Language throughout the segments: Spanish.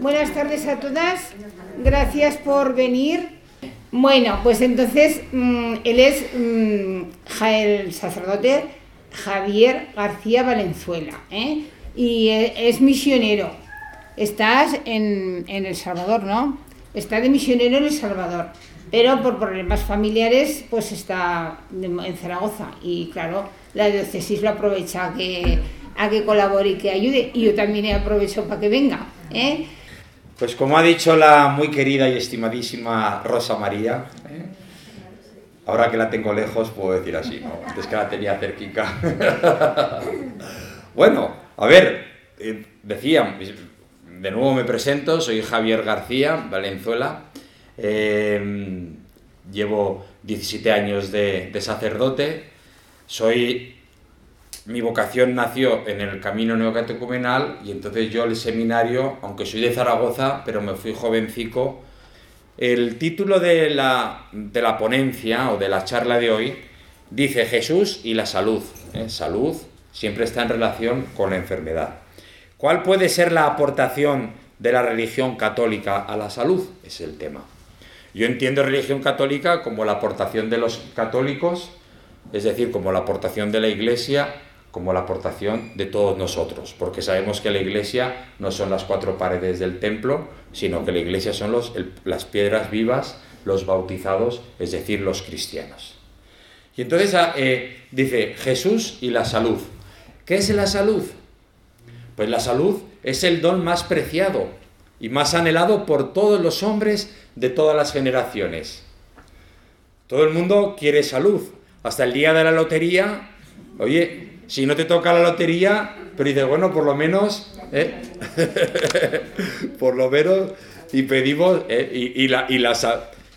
Buenas tardes a todas, gracias por venir. Bueno, pues entonces mm, él es mm, el sacerdote Javier García Valenzuela ¿eh? y e, es misionero. Estás en, en El Salvador, ¿no? Está de misionero en El Salvador pero por problemas familiares pues está en Zaragoza y claro, la diócesis lo aprovecha que, a que colabore y que ayude y yo también aprovecho para que venga. ¿eh? Pues como ha dicho la muy querida y estimadísima Rosa María, ¿eh? ahora que la tengo lejos puedo decir así, ¿no? antes que la tenía cerquica. bueno, a ver, eh, decía, de nuevo me presento, soy Javier García Valenzuela eh, llevo 17 años de, sacerdote. Soy. Mi vocación nació en el camino neocatecumenal y entonces yo el seminario, aunque soy de Zaragoza, pero me fui jovencico. El título de la, de la ponencia o de la charla de hoy dice Jesús y la salud. ¿eh? Salud siempre está en relación con la enfermedad. ¿Cuál puede ser la aportación de la religión católica a la salud? Es el tema. Yo entiendo religión católica como la aportación de los católicos, es decir, como la aportación de la Iglesia, como la aportación de todos nosotros, porque sabemos que la Iglesia no son las cuatro paredes del templo, sino que la Iglesia son los, las piedras vivas, los bautizados, es decir, los cristianos. Y entonces ah, eh, dice Jesús y la salud. ¿Qué es la salud? Pues la salud es el don más preciado y más anhelado por todos los hombres de todas las generaciones. Todo el mundo quiere salud. Hasta el día de la lotería, oye, si no te toca la lotería, pero dices, bueno, por lo menos, ¿eh? por lo menos, y pedimos, ¿eh? y, la, y,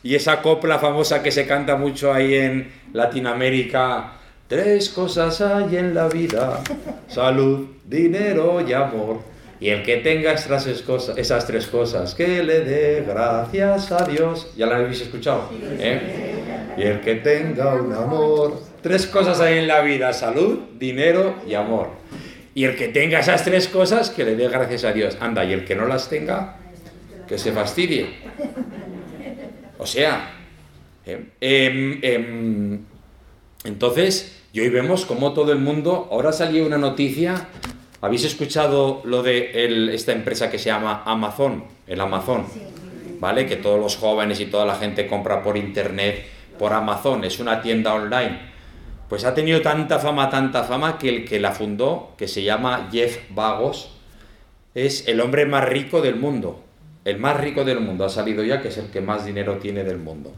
y esa copla famosa que se canta mucho ahí en Latinoamérica, tres cosas hay en la vida, salud, dinero y amor. Y el que tenga esas, cosas, esas tres cosas, que le dé gracias a Dios. ¿Ya la habéis escuchado? ¿Eh? Y el que tenga un amor. Tres cosas hay en la vida, salud, dinero y amor. Y el que tenga esas tres cosas, que le dé gracias a Dios. Anda, y el que no las tenga, que se fastidie. O sea, eh, em, em, entonces, y hoy vemos como todo el mundo, ahora salió una noticia ¿Habéis escuchado lo de esta empresa que se llama Amazon? El Amazon. ¿Vale? Que todos los jóvenes y toda la gente compra por internet, por Amazon. Es una tienda online. Pues ha tenido tanta fama, tanta fama, que el que la fundó, que se llama Jeff Bagos, es el hombre más rico del mundo. El más rico del mundo. Ha salido ya que es el que más dinero tiene del mundo.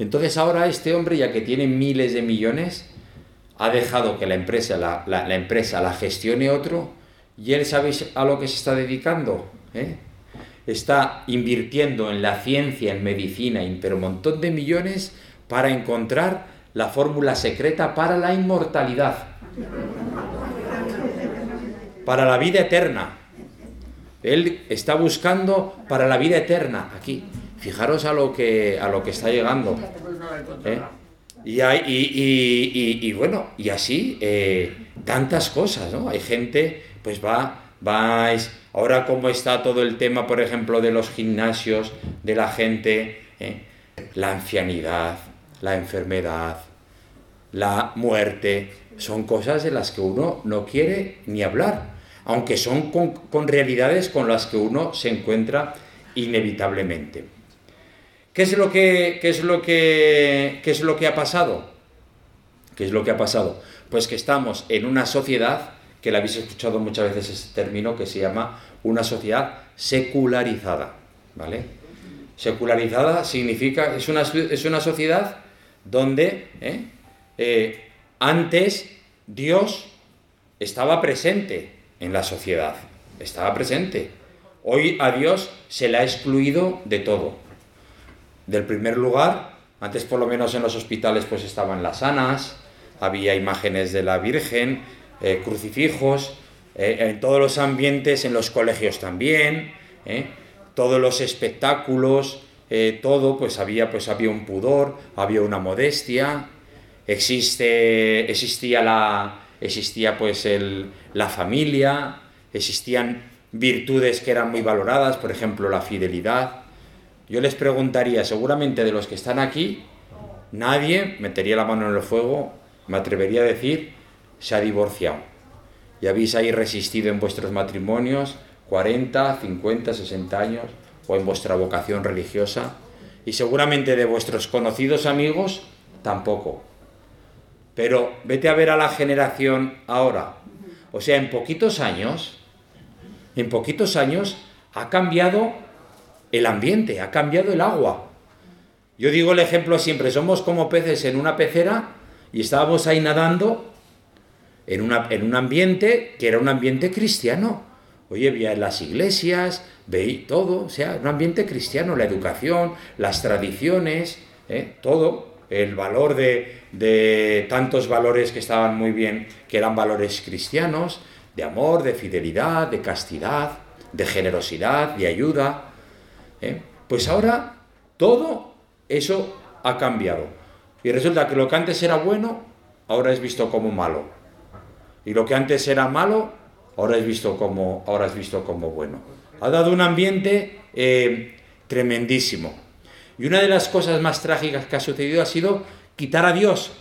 Entonces ahora este hombre, ya que tiene miles de millones, ha dejado que la empresa la, empresa la gestione otro y él sabéis a lo que se está dedicando. ¿Eh? Está invirtiendo en la ciencia, en medicina, pero un montón de millones para encontrar la fórmula secreta para la inmortalidad, para la vida eterna. Él está buscando para la vida eterna aquí. Fijaros a lo que, a lo que está llegando. ¿Eh? Y, bueno, y así eh, tantas cosas, ¿no? Hay gente, pues va, vais, ahora como está todo el tema, por ejemplo, de los gimnasios, de la gente, ¿eh? la ancianidad, la enfermedad, la muerte, son cosas de las que uno no quiere ni hablar, aunque son con, realidades con las que uno se encuentra inevitablemente. ¿Qué es lo que, es lo que, es lo que ha pasado? ¿Qué es lo que ha pasado? Pues que estamos en una sociedad, que la habéis escuchado muchas veces ese término, que se llama una sociedad secularizada, ¿vale? Secularizada significa, es una, es una sociedad donde ¿eh? Eh, antes Dios estaba presente en la sociedad, estaba presente. Hoy a Dios se le ha excluido de todo del primer lugar. Antes por lo menos en los hospitales pues estaban las sanas, había imágenes de la Virgen, eh, crucifijos, en todos los ambientes, en los colegios también, todos los espectáculos, todo, pues había, pues había un pudor, había una modestia, existe, existía, la, existía pues el, la familia, existían virtudes que eran muy valoradas, por ejemplo, la fidelidad. Yo les preguntaría, seguramente de los que están aquí, nadie metería la mano en el fuego, me atrevería a decir, se ha divorciado. Y habéis ahí resistido en vuestros matrimonios 40, 50, 60 años, o en vuestra vocación religiosa. Y seguramente de vuestros conocidos amigos, tampoco. Pero vete a ver a la generación ahora. O sea, en poquitos años, en poquitos años ha cambiado el ambiente, ha cambiado el agua. Yo digo el ejemplo siempre, somos como peces en una pecera y estábamos ahí nadando en, una, en un ambiente que era un ambiente cristiano. Oye, veía las iglesias, veía todo, o sea, un ambiente cristiano, la educación, las tradiciones, ¿eh? todo, el valor de, de tantos valores que estaban muy bien, que eran valores cristianos, de amor, de fidelidad, de castidad, de generosidad, de ayuda. ¿eh? Pues ahora todo eso ha cambiado. Y resulta que lo que antes era bueno, ahora es visto como malo. Y lo que antes era malo, ahora es visto como, ahora es visto como bueno. Ha dado un ambiente eh, tremendísimo. Y una de las cosas más trágicas que ha sucedido ha sido quitar a Dios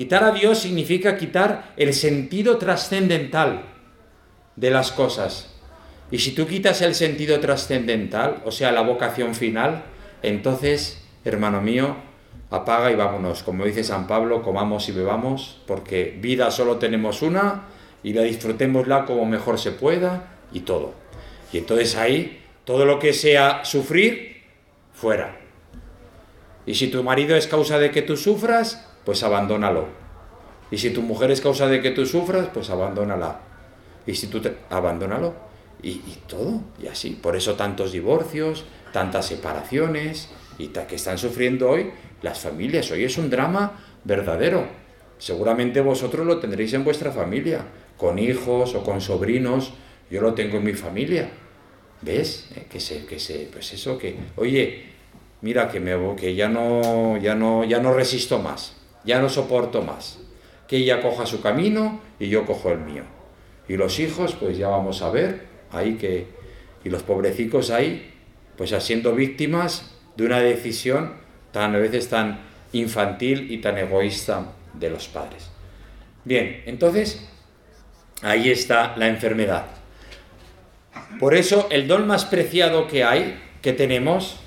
Quitar a Dios significa quitar el sentido trascendental de las cosas. Y si tú quitas el sentido trascendental, o sea, la vocación final, entonces, hermano mío, apaga y vámonos. Como dice San Pablo, comamos y bebamos, porque vida solo tenemos una y la disfrutémosla como mejor se pueda y todo. Y entonces ahí, todo lo que sea sufrir, fuera. Y si tu marido es causa de que tú sufras, pues abandónalo. Y si tu mujer es causa de que tú sufras, pues abandónala. Y si tú te... abandónalo. Y, todo, y así. Por eso tantos divorcios, tantas separaciones, y que están sufriendo hoy las familias. Hoy es un drama verdadero. Seguramente vosotros lo tendréis en vuestra familia, con hijos o con sobrinos. Yo lo tengo en mi familia. ¿Ves? Eh, que se, que se, pues eso, que, oye, mira que me que ya no, ya no, ya no resisto más ya no soporto más. Que ella coja su camino y yo cojo el mío. Y los hijos, pues ya vamos a ver, ahí que, y los pobrecicos ahí, pues siendo víctimas de una decisión tan a veces tan infantil y tan egoísta de los padres. Bien, entonces, ahí está la enfermedad. Por eso el don más preciado que hay, que tenemos,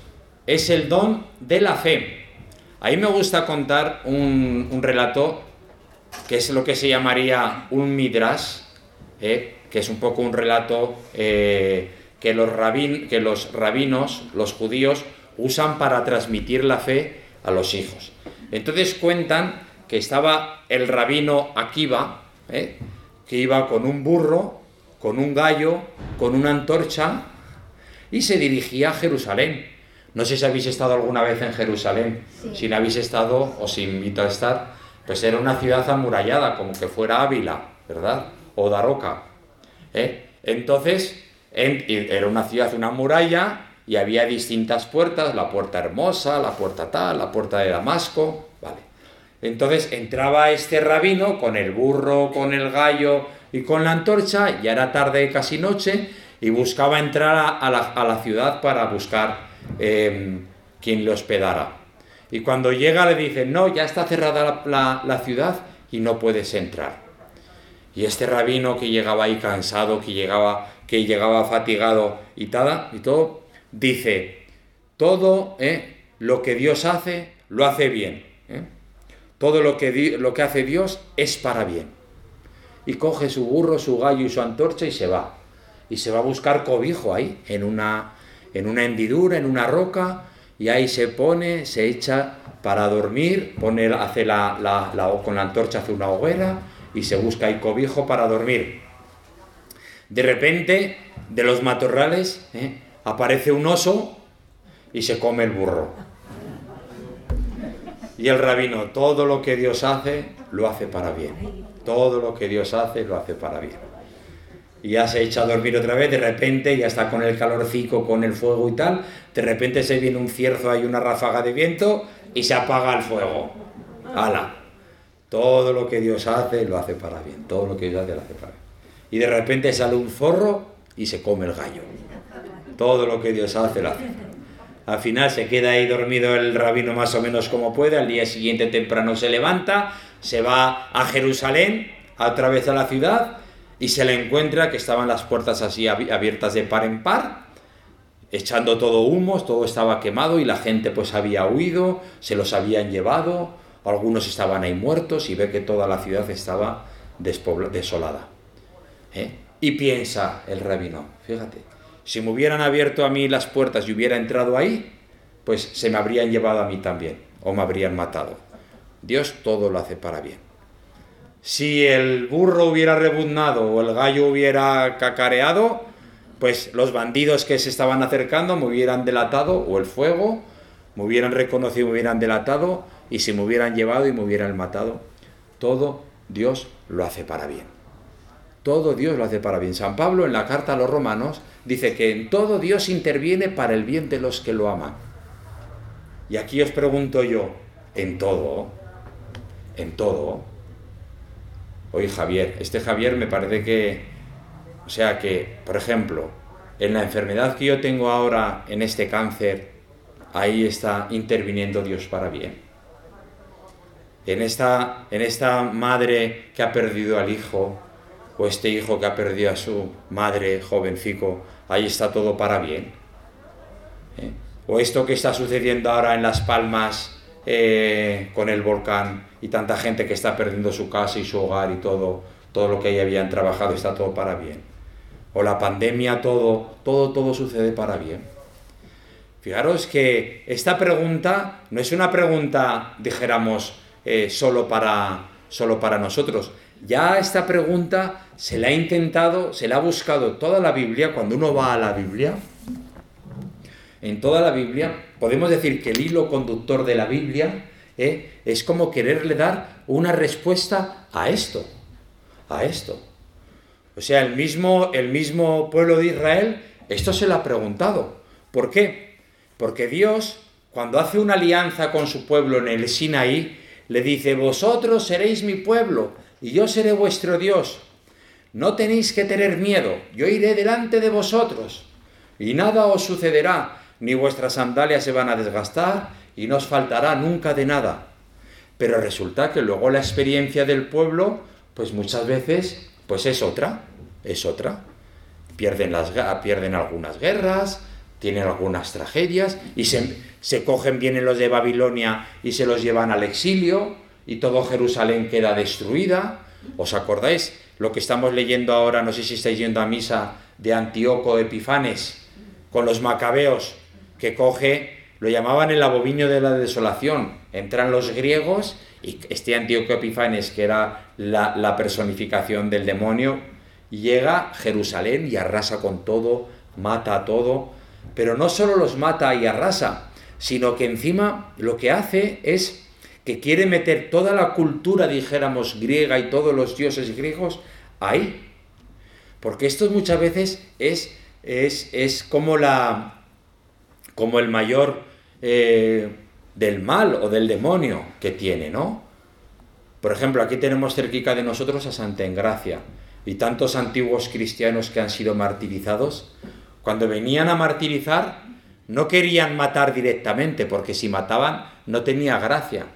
es el don de la fe. Ahí me gusta contar un, relato que es lo que se llamaría un midrash, ¿eh? que es un poco un relato eh, que, los que los rabinos, los judíos, usan para transmitir la fe a los hijos. Entonces cuentan que estaba el rabino Akiva, ¿eh? Que iba con un burro, con un gallo, con una antorcha y se dirigía a Jerusalén. No sé si habéis estado alguna vez en Jerusalén. Si no habéis estado, os invito a estar. Pues era una ciudad amurallada, como que fuera Ávila, ¿verdad? O Daroca. ¿eh? Entonces, era una ciudad, una muralla, y había distintas puertas, la puerta hermosa, la puerta tal, la puerta de Damasco, ¿vale? Entonces entraba este rabino con el burro, con el gallo y con la antorcha, ya era tarde, casi noche, y buscaba entrar a la, ciudad para buscar Em, quien le hospedara. Y cuando llega le dicen, no, ya está cerrada la, ciudad y no puedes entrar. Y este rabino que llegaba ahí cansado, que llegaba, que llegaba fatigado y, tada, y todo, dice, todo eh, lo que Dios hace, lo hace bien. Todo lo que, lo que hace Dios es para bien. Y coge su burro, su gallo y su antorcha y se va. Y se va a buscar cobijo ahí, en una, en una hendidura, en una roca, y ahí se pone, se echa para dormir, pone, hace la, la, con la antorcha hace una hoguera y se busca ahí cobijo para dormir. De repente, de los matorrales, ¿eh? aparece un oso y se come el burro. Y el rabino, todo lo que Dios hace, lo hace para bien. Todo lo que Dios hace, lo hace para bien y ya se echa a dormir otra vez, de repente ya está con el calorcico, con el fuego y tal, de repente se viene un cierzo, hay una ráfaga de viento y se apaga el fuego. ¡Hala! Todo lo que Dios hace lo hace para bien, todo lo que Dios hace lo hace para bien. Y de repente sale un zorro y se come el gallo. Todo lo que Dios hace lo hace. Al final se queda ahí dormido el rabino más o menos como puede, al día siguiente temprano se levanta, se va a Jerusalén, otra vez a la ciudad, y se le encuentra que estaban las puertas así abiertas de par en par, echando todo humo, todo estaba quemado y la gente pues había huido, se los habían llevado, algunos estaban ahí muertos y ve que toda la ciudad estaba desolada. ¿Eh? Y piensa el rabino, fíjate, si me hubieran abierto a mí las puertas y hubiera entrado ahí, pues se me habrían llevado a mí también, o me habrían matado. Dios todo lo hace para bien. Si el burro hubiera rebuznado o el gallo hubiera cacareado, pues los bandidos que se estaban acercando me hubieran delatado, o el fuego, me hubieran reconocido, me hubieran delatado, y si me hubieran llevado y me hubieran matado. Todo Dios lo hace para bien. Todo Dios lo hace para bien. San Pablo en la carta a los romanos dice que en todo Dios interviene para el bien de los que lo aman. Y aquí os pregunto yo, en todo, en todo. Oye Javier, este Javier me parece que, o sea que, por ejemplo, en la enfermedad que yo tengo ahora, en este cáncer, ahí está interviniendo Dios para bien. En esta, en esta madre que ha perdido al hijo, o este hijo que ha perdido a su madre jovencico, ahí está todo para bien. ¿Eh? O esto que está sucediendo ahora en Las Palmas eh, con el volcán y tanta gente que está perdiendo su casa y su hogar y todo, todo lo que ahí habían trabajado está todo para bien. O la pandemia, todo, todo, todo sucede para bien. Fijaros que esta pregunta no es una pregunta, dijéramos, eh, solo, para, solo para nosotros, ya esta pregunta se la ha intentado, se la ha buscado toda la Biblia, cuando uno va a la Biblia, en toda la Biblia, podemos decir que el hilo conductor de la Biblia eh, es como quererle dar una respuesta a esto, a esto. O sea, el mismo, el mismo pueblo de Israel, esto se lo ha preguntado. ¿Por qué? Porque Dios, cuando hace una alianza con su pueblo en el Sinaí, le dice, vosotros seréis mi pueblo y yo seré vuestro Dios. No tenéis que tener miedo, yo iré delante de vosotros, y nada os sucederá, ni vuestras sandalias se van a desgastar, y no os faltará nunca de nada. Pero resulta que luego la experiencia del pueblo, pues muchas veces, pues es otra, es otra. Pierden, las, pierden algunas guerras, tienen algunas tragedias, y se, se cogen, vienen los de Babilonia y se los llevan al exilio, y todo Jerusalén queda destruida. ¿Os acordáis lo que estamos leyendo ahora? No sé si estáis yendo a misa de Antíoco Epifanes con los macabeos que coge, lo llamaban el aboviño de la desolación. Entran los griegos y este Antíoco Epifanes, que era la, personificación del demonio, llega a Jerusalén y arrasa con todo, mata a todo. Pero no solo los mata y arrasa, sino que encima lo que hace es que quiere meter toda la cultura, dijéramos, griega y todos los dioses griegos ahí. Porque esto muchas veces es, es, es como, la, como el mayor eh, del mal o del demonio que tiene, ¿no? Por ejemplo, aquí tenemos cerquita de nosotros a Santa Engracia y tantos antiguos cristianos que han sido martirizados. Cuando venían a martirizar, no querían matar directamente, porque si mataban no tenía gracia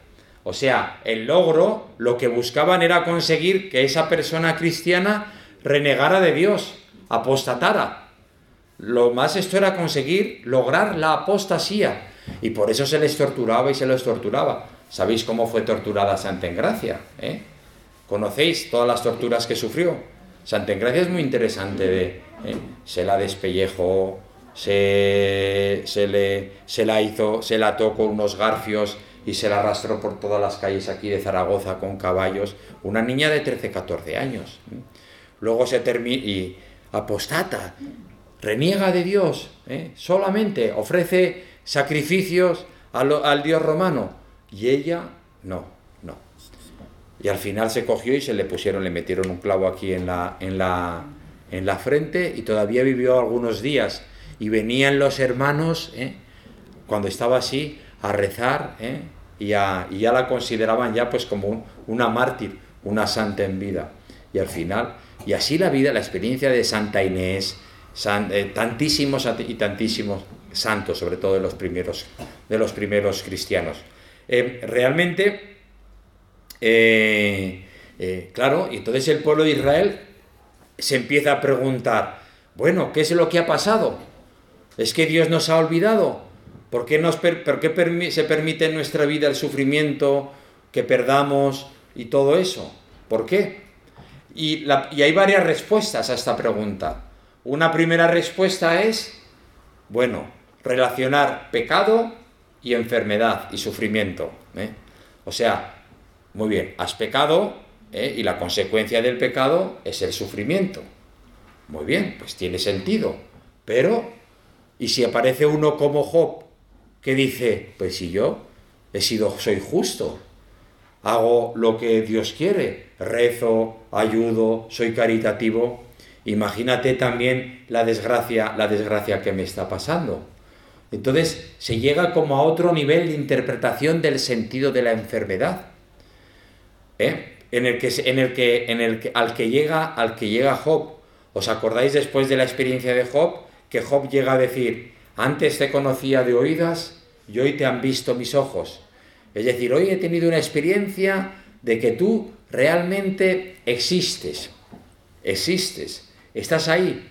o sea, el logro, lo que buscaban era conseguir que esa persona cristiana renegara de Dios, apostatara. Lo más esto era conseguir lograr la apostasía. Y por eso se les torturaba y se les torturaba. ¿Sabéis cómo fue torturada Santa Engracia? Eh? ¿Conocéis todas las torturas que sufrió? Santa Engracia es muy interesante. ¿eh? Se la despellejó, se, se, le, se la hizo, se la con unos garfios y se la arrastró por todas las calles aquí de Zaragoza con caballos, una niña de 13, 14 años. Luego se termina y apostata, reniega de Dios, ¿eh? solamente ofrece sacrificios al, al Dios romano y ella no, no. Y al final se cogió y se le pusieron, le metieron un clavo aquí en la, en la, en la frente y todavía vivió algunos días. Y venían los hermanos, ¿eh? cuando estaba así, a rezar, ¿eh? Y, ya la consideraban ya pues como una mártir, una santa en vida. Y al final, y así la vida, la experiencia de Santa Inés, eh, tantísimos y tantísimos santos, sobre todo de los primeros, de los primeros cristianos. Eh, realmente, claro, y entonces el pueblo de Israel se empieza a preguntar, bueno, ¿qué es lo que ha pasado? ¿Es que Dios nos ha olvidado? ¿Por qué, nos se permite en nuestra vida el sufrimiento, que perdamos y todo eso? ¿Por qué? Y, y hay varias respuestas a esta pregunta. Una primera respuesta es, bueno, relacionar pecado y enfermedad y sufrimiento. ¿eh? O sea, muy bien, has pecado ¿eh? y la consecuencia del pecado es el sufrimiento. Muy bien, pues tiene sentido. Pero, ¿y si aparece uno como Job que dice, pues si yo he sido, soy justo, hago lo que Dios quiere, rezo, ayudo, soy caritativo, imagínate también la desgracia, la desgracia que me está pasando. Entonces se llega como a otro nivel de interpretación del sentido de la enfermedad. ¿eh? En el que, en el que, en el que, al que llega, al que llega Job. ¿Os acordáis después de la experiencia de Job que Job llega a decir, antes te conocía de oídas y hoy te han visto mis ojos? Es decir, hoy he tenido una experiencia de que tú realmente existes, existes, estás ahí.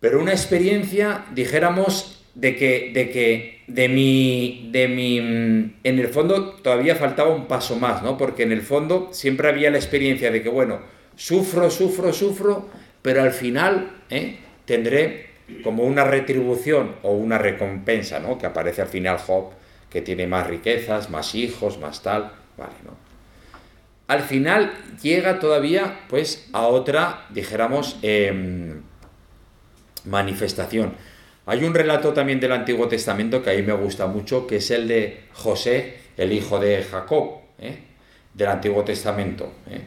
Pero una experiencia, dijéramos, de que, de que de mi, de mi, en el fondo todavía faltaba un paso más, ¿no? Porque en el fondo siempre había la experiencia de que, bueno, sufro, sufro, sufro, pero al final ¿eh? tendré como una retribución o una recompensa, ¿no? Que aparece al final Job, que tiene más riquezas, más hijos, más tal, vale, ¿no? Al final llega todavía, pues, a otra, dijéramos, em, manifestación. Hay un relato también del Antiguo Testamento que a mí me gusta mucho, que es el de José, el hijo de Jacob, ¿eh? del Antiguo Testamento. ¿eh?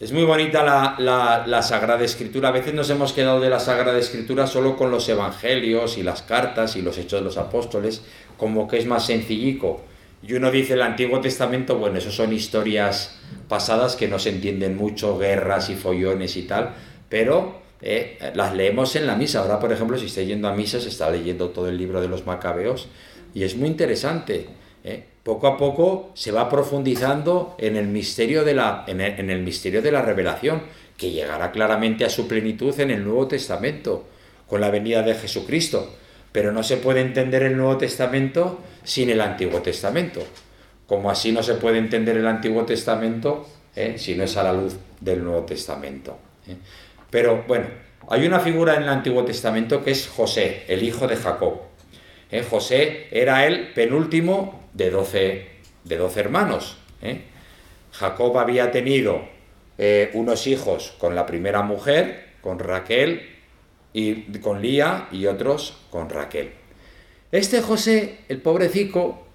Es muy bonita la, Sagrada Escritura. A veces nos hemos quedado de la Sagrada Escritura solo con los Evangelios y las cartas y los Hechos de los Apóstoles, como que es más sencillico. Y uno dice el Antiguo Testamento, bueno, eso son historias pasadas que no se entienden mucho, guerras y follones y tal, pero eh, las leemos en la misa. Ahora, por ejemplo, si estoy yendo a misa, se está leyendo todo el libro de los macabeos y es muy interesante. ¿eh? Poco a poco se va profundizando en el, misterio de la, en el, misterio de la revelación, que llegará claramente a su plenitud en el Nuevo Testamento, con la venida de Jesucristo. Pero no se puede entender el Nuevo Testamento sin el Antiguo Testamento. Como así no se puede entender el Antiguo Testamento ¿eh? si no es a la luz del Nuevo Testamento. Pero bueno, hay una figura en el Antiguo Testamento que es José, el hijo de Jacob. ¿Eh? José era el penúltimo de doce, de hermanos. ¿eh? Jacob había tenido eh, unos hijos con la primera mujer, con Raquel, y con Lía, y otros con Raquel. Este José, el pobrecico,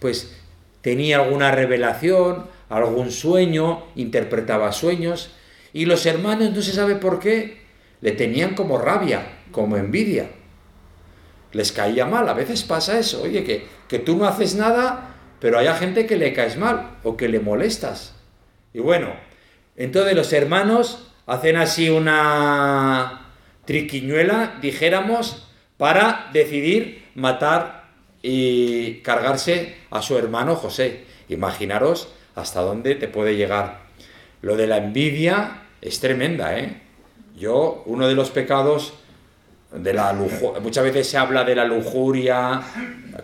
pues tenía alguna revelación, algún sueño, interpretaba sueños, y los hermanos, no se sabe por qué, le tenían como rabia, como envidia. Les caía mal, a veces pasa eso, oye, que, que tú no haces nada, pero hay gente que le caes mal o que le molestas. Y bueno, entonces los hermanos hacen así una triquiñuela, dijéramos, para decidir matar y cargarse a su hermano José. Imaginaros hasta dónde te puede llegar lo de la envidia es tremenda, ¿eh? Yo, uno de los pecados de la lujuria, muchas veces se habla de la lujuria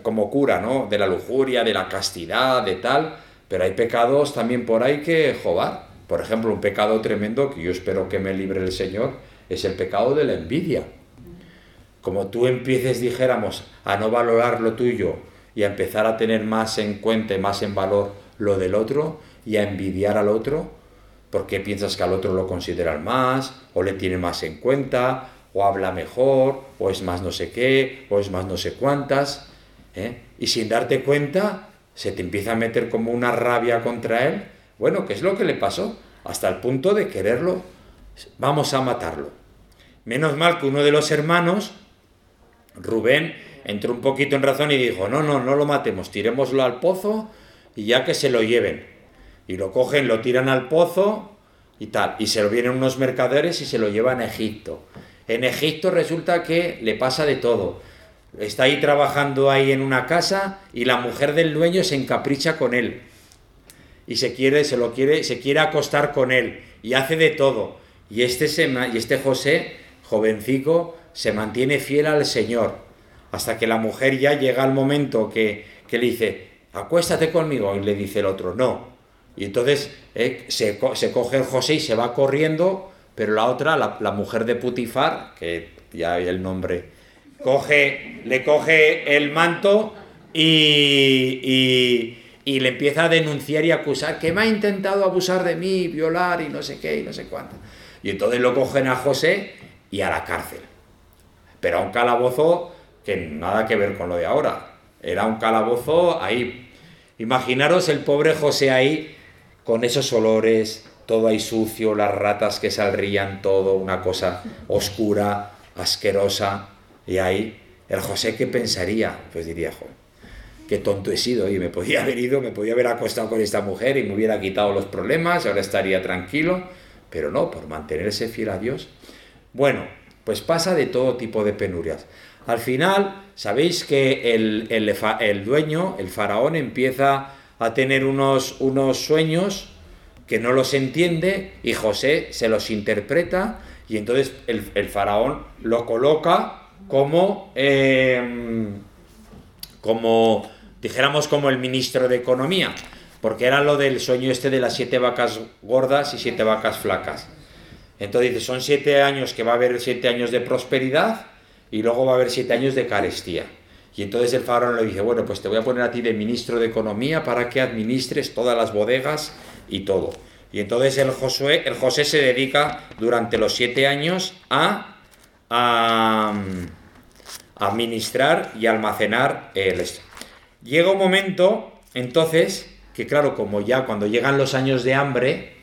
como cura, ¿no? De la lujuria, de la castidad, de tal, pero hay pecados también por ahí que jobar. Por ejemplo, un pecado tremendo que yo espero que me libre el Señor es el pecado de la envidia. Como tú empieces, dijéramos, a no valorar lo tuyo y a empezar a tener más en cuenta más en valor lo del otro y a envidiar al otro, porque piensas que al otro lo consideran más, o le tiene más en cuenta, o habla mejor, o es más no sé qué, o es más no sé cuántas, ¿eh? y sin darte cuenta se te empieza a meter como una rabia contra él. Bueno, ¿qué es lo que le pasó? Hasta el punto de quererlo, vamos a matarlo. Menos mal que uno de los hermanos, Rubén, entró un poquito en razón y dijo, no, no, no lo matemos, tirémoslo al pozo y ya que se lo lleven y lo cogen, lo tiran al pozo, y tal. Y se lo vienen unos mercaderes y se lo llevan a Egipto. En Egipto resulta que le pasa de todo. Está ahí trabajando ahí en una casa y la mujer del dueño se encapricha con él. Y se quiere, se lo quiere, se quiere acostar con él. Y hace de todo. Y este, se, y este José, jovencico, se mantiene fiel al Señor. Hasta que la mujer ya llega al momento que, que le dice, acuéstate conmigo. Y le dice el otro, no. Y entonces eh, se, se, coge el José y se va corriendo, pero la otra, la, mujer de Putifar, que ya hay el nombre, coge, le coge el manto y, y, le empieza a denunciar y acusar que me ha intentado abusar de mí, violar y no sé qué y no sé cuánto. Y entonces lo cogen a José y a la cárcel. Pero a un calabozo que nada que ver con lo de ahora. Era un calabozo ahí. Imaginaros el pobre José ahí con esos olores, todo ahí sucio, las ratas que saldrían, todo una cosa oscura, asquerosa. Y ahí, el José, ¿qué pensaría? Pues diría, jo, qué tonto he sido y me podía haber ido, me podía haber acostado con esta mujer y me hubiera quitado los problemas, ahora estaría tranquilo, pero no, por mantenerse fiel a Dios. Bueno, pues pasa de todo tipo de penurias. Al final, sabéis que el, el, el dueño, el faraón, empieza a tener unos, unos sueños que no los entiende y José se los interpreta y entonces el, faraón lo coloca como, em, como, dijéramos, como el ministro de Economía, porque era lo del sueño este de las siete vacas gordas y siete vacas flacas. Entonces son siete años que va a haber siete años de prosperidad y luego va a haber siete años de carestía. Y entonces el faraón le dice, bueno, pues te voy a poner a ti de ministro de Economía para que administres todas las bodegas y todo. Y entonces el, el José se dedica durante los siete años a, a, administrar y almacenar el... Llega un momento, entonces, que claro, como ya cuando llegan los años de hambre,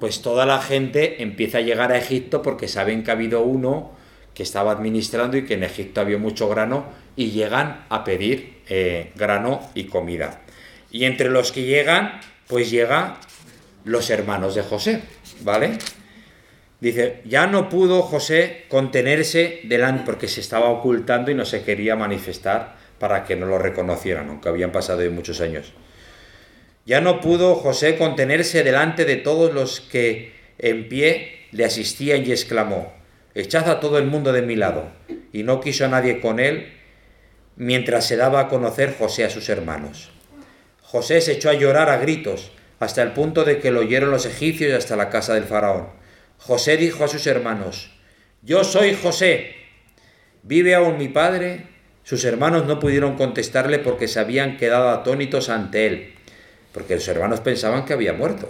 pues toda la gente empieza a llegar a Egipto porque saben que ha habido uno que estaba administrando y que en Egipto había mucho grano y llegan a pedir eh, grano y comida. Y entre los que llegan, pues llegan los hermanos de José, ¿vale? Dice, ya no pudo José contenerse delante porque se estaba ocultando y no se quería manifestar para que no lo reconocieran, aunque habían pasado muchos años. Ya no pudo José contenerse delante de todos los que en pie le asistían y exclamó, echad a todo el mundo de mi lado. Y no quiso a nadie con él mientras se daba a conocer José a sus hermanos. José se echó a llorar a gritos, hasta el punto de que lo oyeron los egipcios y hasta la casa del faraón. José dijo a sus hermanos, Yo soy José. ¿Vive aún mi padre? Sus hermanos no pudieron contestarle porque se habían quedado atónitos ante él, porque los hermanos pensaban que había muerto.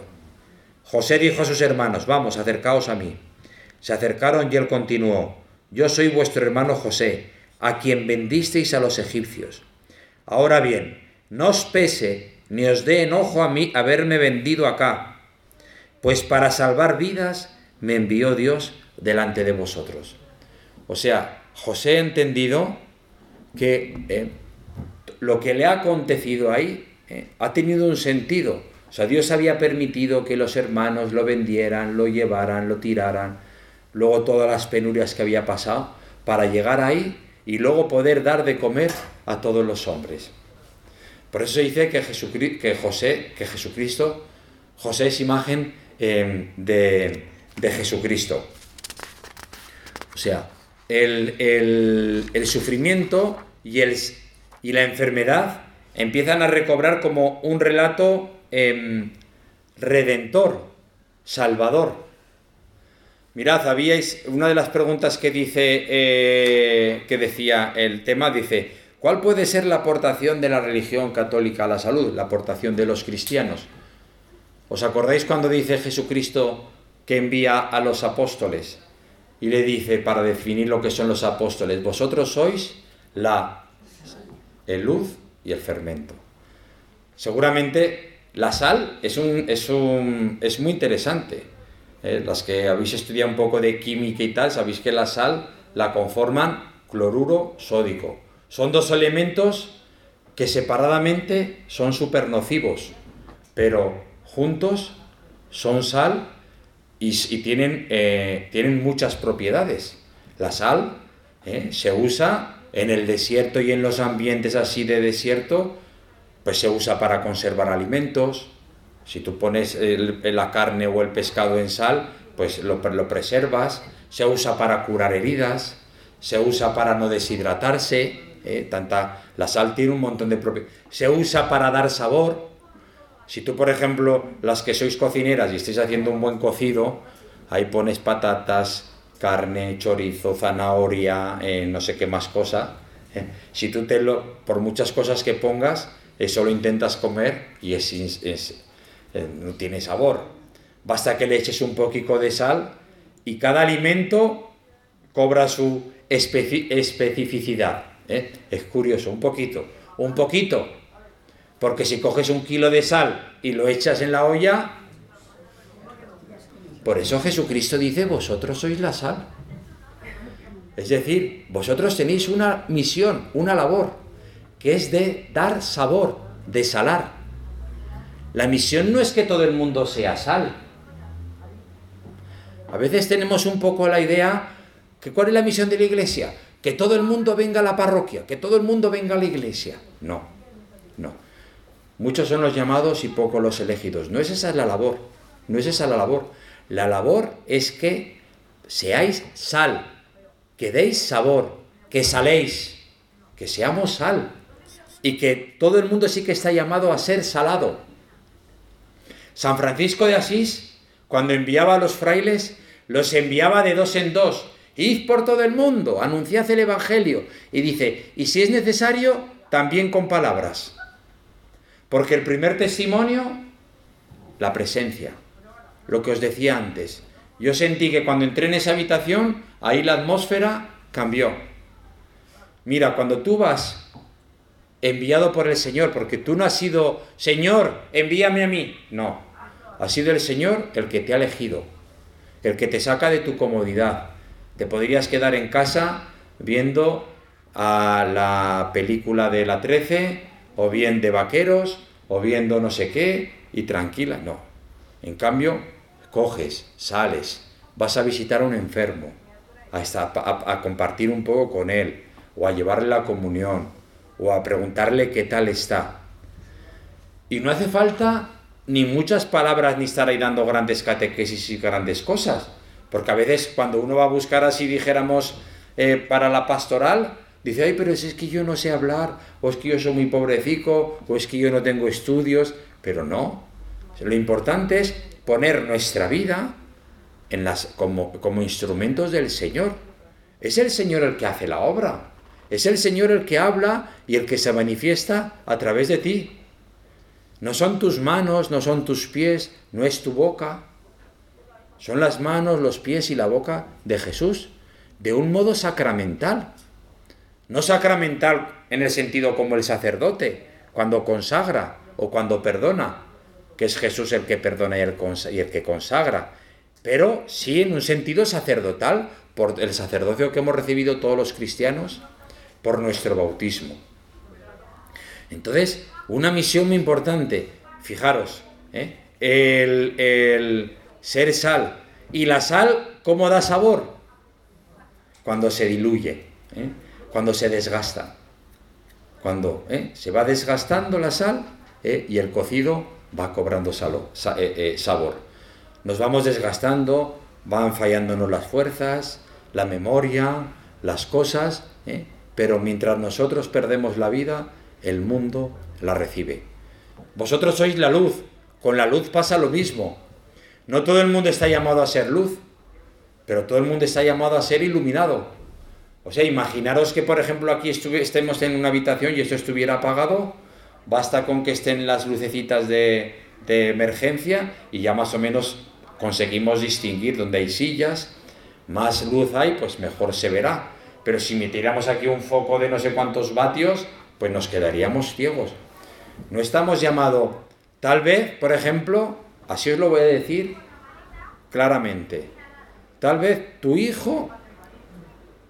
José dijo a sus hermanos, Vamos, acercaos a mí. Se acercaron y él continuó, Yo soy vuestro hermano José, a quien vendisteis a los egipcios. Ahora bien, no os pese ni os dé enojo a mí haberme vendido acá, pues para salvar vidas me envió Dios delante de vosotros. O sea, José ha entendido que eh, lo que le ha acontecido ahí eh, ha tenido un sentido. O sea, Dios había permitido que los hermanos lo vendieran, lo llevaran, lo tiraran, luego todas las penurias que había pasado, para llegar ahí y luego poder dar de comer a todos los hombres. Por eso se dice que, que José, que Jesucristo, José es imagen em, de, Jesucristo. O sea, el, sufrimiento y, el, y, la enfermedad empiezan a recobrar como un relato em, redentor, salvador. Mirad, habíais una de las preguntas que dice eh, que decía el tema dice ¿cuál puede ser la aportación de la religión católica a la salud? La aportación de los cristianos. ¿Os acordáis cuando dice Jesucristo que envía a los apóstoles y le dice para definir lo que son los apóstoles, vosotros sois la el luz y el fermento. Seguramente la sal es un, es un es muy interesante eh, las que habéis estudiado un poco de química y tal, sabéis que la sal la conforman cloruro sódico. Son dos elementos que separadamente son súper nocivos, pero juntos son sal y, tienen, eh, tienen muchas propiedades. La sal ¿eh? se usa en el desierto y en los ambientes así de desierto, pues se usa para conservar alimentos. Si tú pones la carne o el pescado en sal, pues lo, lo preservas. Se usa para curar heridas, se usa para no deshidratarse. ¿eh? Tanta, la sal tiene un montón de propiedades. Se usa para dar sabor. Si tú, por ejemplo, las que sois cocineras y estáis haciendo un buen cocido, ahí pones patatas, carne, chorizo, zanahoria, eh, no sé qué más cosa. ¿eh? Si tú te lo, por muchas cosas que pongas, eso lo intentas comer y es, eh, no tiene sabor. Basta que le eches un poquito de sal y cada alimento cobra su especificidad. Es curioso, un poquito, un poquito. Porque si coges un kilo de sal y lo echas en la olla, por eso Jesucristo dice, vosotros sois la sal. Es decir, vosotros tenéis una misión, una labor, que es de dar sabor, de salar. La misión no es que todo el mundo sea sal. A veces tenemos un poco la idea que cuál es la misión de la iglesia, que todo el mundo venga a la parroquia, que todo el mundo venga a la iglesia. No, no. Muchos son los llamados y pocos los elegidos. No es esa la labor, no es esa la labor. La labor es que seáis sal, que deis sabor, que saléis, que seamos sal y que todo el mundo sí que está llamado a ser salado. San Francisco de Asís, cuando enviaba a los frailes, los enviaba de dos en dos. Id por todo el mundo, anunciad el Evangelio. Y dice, y si es necesario, también con palabras. Porque el primer testimonio, la presencia lo que os decía antes. Yo sentí que cuando entré en esa habitación, ahí la atmósfera cambió. Mira, cuando tú vas enviado por el Señor, porque tú no has sido, Señor, envíame a mí. No, ha sido el Señor el que te ha elegido, el que te saca de tu comodidad. Te podrías quedar en casa viendo a la película de la 13, o bien de vaqueros, o viendo no sé qué, y tranquila. No. En cambio, coges, sales, vas a visitar a un enfermo, a, compartir un poco con él, o a llevarle la comunión, o a preguntarle qué tal está. Y no hace falta ni muchas palabras ni estar ahí dando grandes catequesis y grandes cosas, porque a veces cuando uno va a buscar así, dijéramos, eh, para la pastoral, dice, ay, pero es que yo no sé hablar, o es que yo soy muy pobrecico, o es que yo no tengo estudios, pero no. Lo importante es poner nuestra vida en las, como, como instrumentos del Señor. Es el Señor el que hace la obra. Es el Señor el que habla y el que se manifiesta a través de ti. No son tus manos, no son tus pies, no es tu boca. Son las manos, los pies y la boca de Jesús, de un modo sacramental. No sacramental en el sentido como el sacerdote, cuando consagra o cuando perdona, que es Jesús el que perdona y el, que consagra, pero sí en un sentido sacerdotal, por el sacerdocio que hemos recibido todos los cristianos por nuestro bautismo. Entonces, una misión muy importante, fijaros, ¿eh? el, ser sal. ¿Y la sal cómo da sabor? Cuando se diluye, ¿eh? cuando se desgasta. Cuando ¿eh? se va desgastando la sal y el cocido va cobrando eh, eh, sabor. Nos vamos desgastando, van fallándonos las fuerzas, la memoria, las cosas. Pero mientras nosotros perdemos la vida, el mundo la recibe. Vosotros sois la luz, con la luz pasa lo mismo. No todo el mundo está llamado a ser luz, pero todo el mundo está llamado a ser iluminado. O sea, imaginaros que, por ejemplo, aquí estemos en una habitación y esto estuviera apagado, Basta con que estén las lucecitas de, emergencia y ya más o menos conseguimos distinguir dónde hay sillas, más luz hay, pues mejor se verá. Pero si metiéramos aquí un foco de no sé cuántos vatios, pues nos quedaríamos ciegos. No estamos llamados, tal vez, por ejemplo, así os lo voy a decir claramente, tal vez tu hijo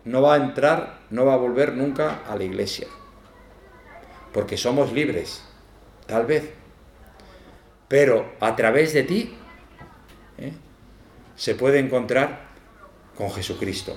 no va a entrar, no va a volver nunca a la iglesia porque somos libres, tal vez. Pero a través de ti, ¿eh? se puede encontrar con Jesucristo.